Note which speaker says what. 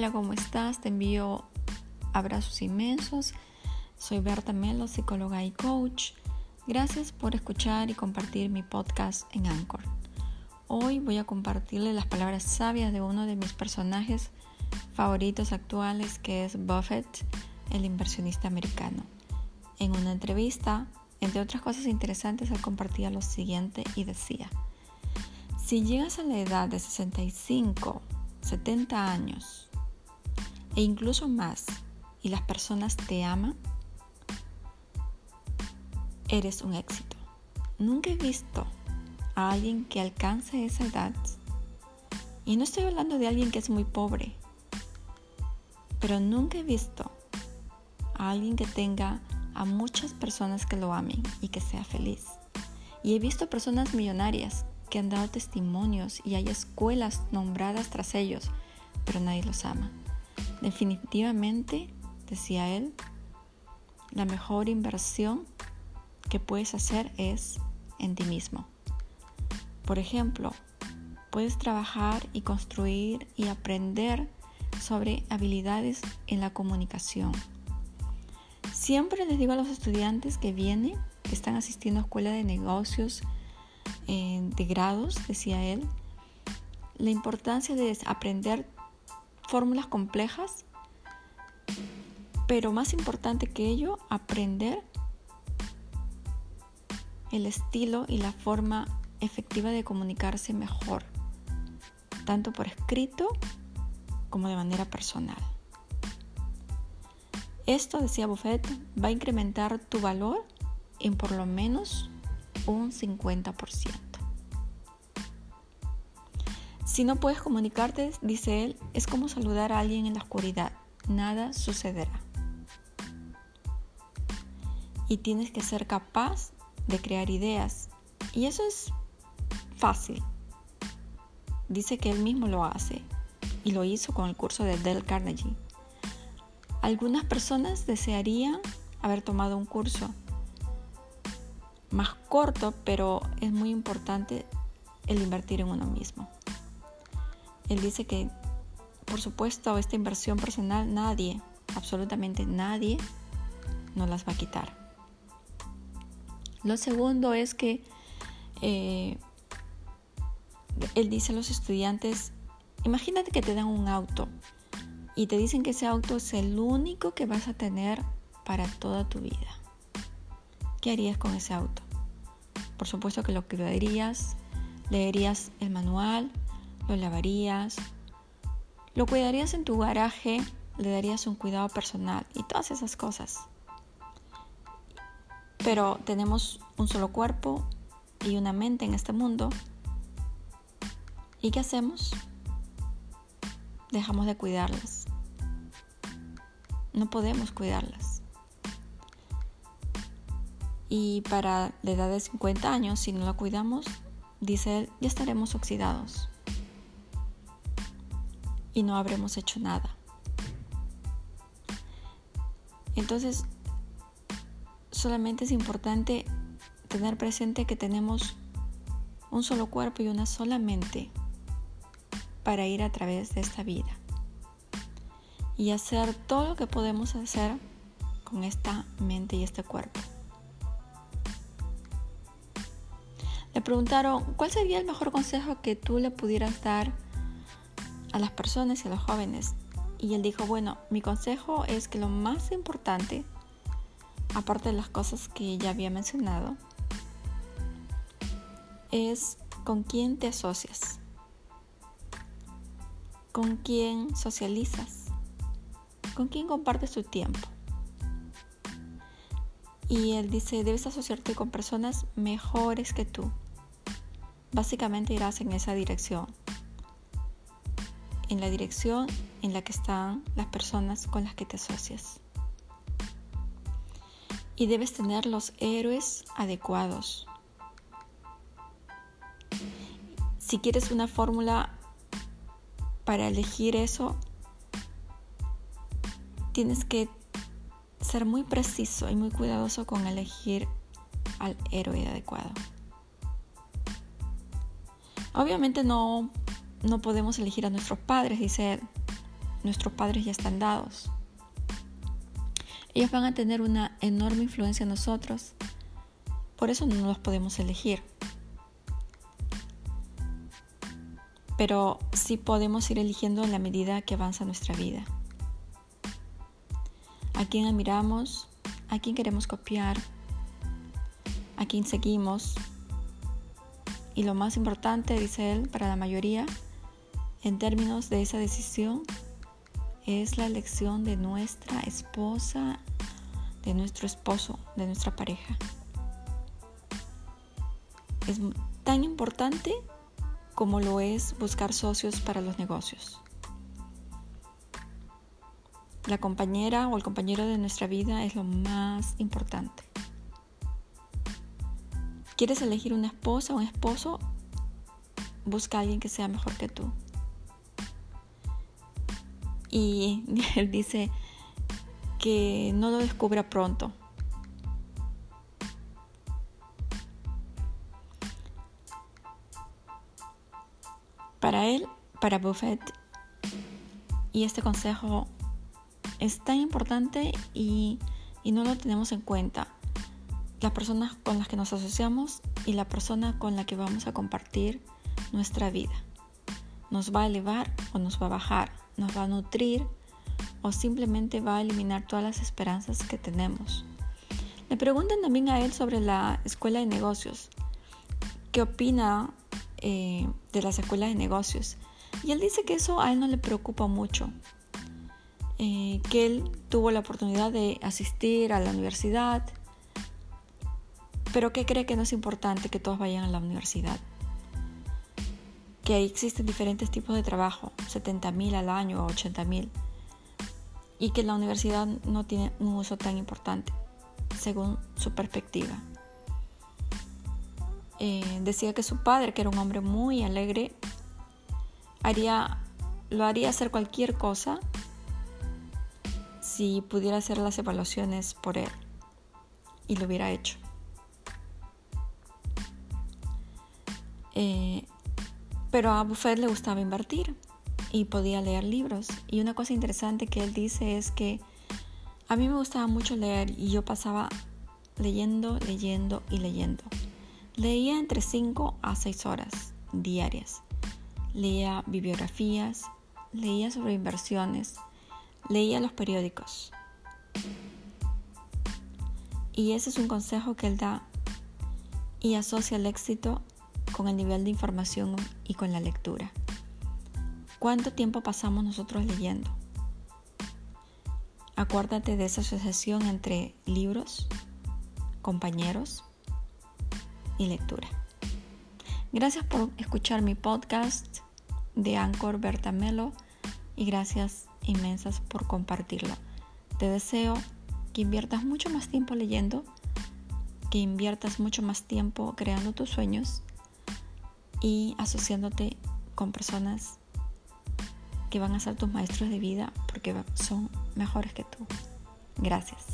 Speaker 1: Hola, ¿cómo estás? Te envío abrazos inmensos. Soy Berta Melo, psicóloga y coach. Gracias por escuchar y compartir mi podcast en Anchor. Hoy voy a compartirle las palabras sabias de uno de mis personajes favoritos actuales, que es Buffett, el inversionista americano. En una entrevista, entre otras cosas interesantes, él compartía lo siguiente y decía, si llegas a la edad de 65, 70 años e incluso más y las personas te aman, eres un éxito. Nunca he visto a alguien que alcance esa edad. Y no estoy hablando de alguien que es muy pobre, pero nunca he visto a alguien que tenga a muchas personas que lo amen y que sea feliz. Y he visto personas millonarias que han dado testimonios y hay escuelas nombradas tras ellos, pero nadie los ama. Definitivamente, decía él, la mejor inversión que puedes hacer es en ti mismo. Por ejemplo, puedes trabajar y construir y aprender sobre habilidades en la comunicación. Siempre les digo a los estudiantes que vienen, que están asistiendo a escuela de negocios eh, de grados, decía él, la importancia de aprender fórmulas complejas, pero más importante que ello, aprender el estilo y la forma efectiva de comunicarse mejor, tanto por escrito como de manera personal. Esto, decía Buffett, va a incrementar tu valor en por lo menos un 50%. Si no puedes comunicarte, dice él, es como saludar a alguien en la oscuridad. Nada sucederá. Y tienes que ser capaz de crear ideas. Y eso es fácil. Dice que él mismo lo hace. Y lo hizo con el curso de Dale Carnegie. Algunas personas desearían haber tomado un curso más corto, pero es muy importante el invertir en uno mismo. Él dice que, por supuesto, esta inversión personal nadie, absolutamente nadie, nos las va a quitar. Lo segundo es que eh, él dice a los estudiantes, imagínate que te dan un auto y te dicen que ese auto es el único que vas a tener para toda tu vida. ¿Qué harías con ese auto? Por supuesto que lo cuidarías, leerías el manual, lo lavarías, lo cuidarías en tu garaje, le darías un cuidado personal y todas esas cosas. Pero tenemos un solo cuerpo y una mente en este mundo. ¿Y qué hacemos? Dejamos de cuidarlas. No podemos cuidarlas. Y para la edad de 50 años, si no la cuidamos, dice él, ya estaremos oxidados y no habremos hecho nada. Entonces, solamente es importante tener presente que tenemos un solo cuerpo y una sola mente para ir a través de esta vida y hacer todo lo que podemos hacer con esta mente y este cuerpo. Le preguntaron, ¿cuál sería el mejor consejo que tú le pudieras dar a las personas y a los jóvenes. Y él dijo, bueno, mi consejo es que lo más importante, aparte de las cosas que ya había mencionado, es con quién te asocias, con quién socializas, con quién compartes tu tiempo. Y él dice, debes asociarte con personas mejores que tú. Básicamente irás en esa dirección en la dirección en la que están las personas con las que te asocias. Y debes tener los héroes adecuados. Si quieres una fórmula para elegir eso, tienes que ser muy preciso y muy cuidadoso con elegir al héroe adecuado. Obviamente no no podemos elegir a nuestros padres, dice él. nuestros padres ya están dados. Ellos van a tener una enorme influencia en nosotros. Por eso no los podemos elegir. Pero sí podemos ir eligiendo en la medida que avanza nuestra vida. A quién admiramos, a quién queremos copiar, a quién seguimos. Y lo más importante, dice él, para la mayoría, en términos de esa decisión, es la elección de nuestra esposa, de nuestro esposo, de nuestra pareja. Es tan importante como lo es buscar socios para los negocios. La compañera o el compañero de nuestra vida es lo más importante. ¿Quieres elegir una esposa o un esposo? Busca a alguien que sea mejor que tú. Y él dice que no lo descubra pronto. Para él, para Buffett, y este consejo es tan importante y, y, no lo tenemos en cuenta. Las personas con las que nos asociamos y la persona con la que vamos a compartir nuestra vida. Nos va a elevar o nos va a bajar nos va a nutrir o simplemente va a eliminar todas las esperanzas que tenemos. Le preguntan también a él sobre la escuela de negocios. ¿Qué opina eh, de las escuelas de negocios? Y él dice que eso a él no le preocupa mucho. Eh, que él tuvo la oportunidad de asistir a la universidad, pero que cree que no es importante que todos vayan a la universidad que existen diferentes tipos de trabajo, 70 mil al año o 80 mil, y que la universidad no tiene un uso tan importante, según su perspectiva. Eh, decía que su padre, que era un hombre muy alegre, haría, lo haría hacer cualquier cosa si pudiera hacer las evaluaciones por él, y lo hubiera hecho. Eh, pero a Buffett le gustaba invertir y podía leer libros. Y una cosa interesante que él dice es que a mí me gustaba mucho leer y yo pasaba leyendo, leyendo y leyendo. Leía entre 5 a 6 horas diarias. Leía bibliografías, leía sobre inversiones, leía los periódicos. Y ese es un consejo que él da y asocia el éxito con el nivel de información y con la lectura. ¿Cuánto tiempo pasamos nosotros leyendo? Acuérdate de esa asociación entre libros, compañeros y lectura. Gracias por escuchar mi podcast de Anchor Berta Melo y gracias inmensas por compartirlo. Te deseo que inviertas mucho más tiempo leyendo, que inviertas mucho más tiempo creando tus sueños y asociándote con personas que van a ser tus maestros de vida porque son mejores que tú. Gracias.